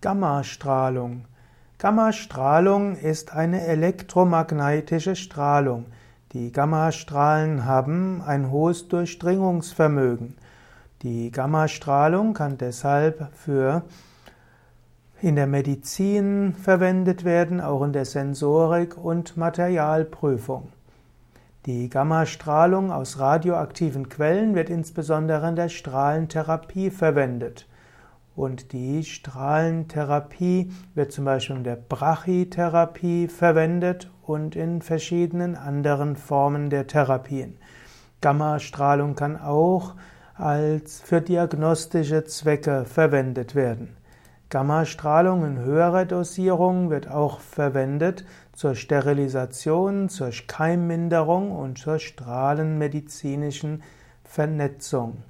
Gammastrahlung. Gammastrahlung ist eine elektromagnetische Strahlung. Die Gammastrahlen haben ein hohes Durchdringungsvermögen. Die Gammastrahlung kann deshalb für in der Medizin verwendet werden, auch in der Sensorik und Materialprüfung. Die Gammastrahlung aus radioaktiven Quellen wird insbesondere in der Strahlentherapie verwendet. Und die Strahlentherapie wird zum Beispiel in der Brachytherapie verwendet und in verschiedenen anderen Formen der Therapien. Gammastrahlung kann auch als für diagnostische Zwecke verwendet werden. Gammastrahlung in höherer Dosierung wird auch verwendet zur Sterilisation, zur Keimminderung und zur strahlenmedizinischen Vernetzung.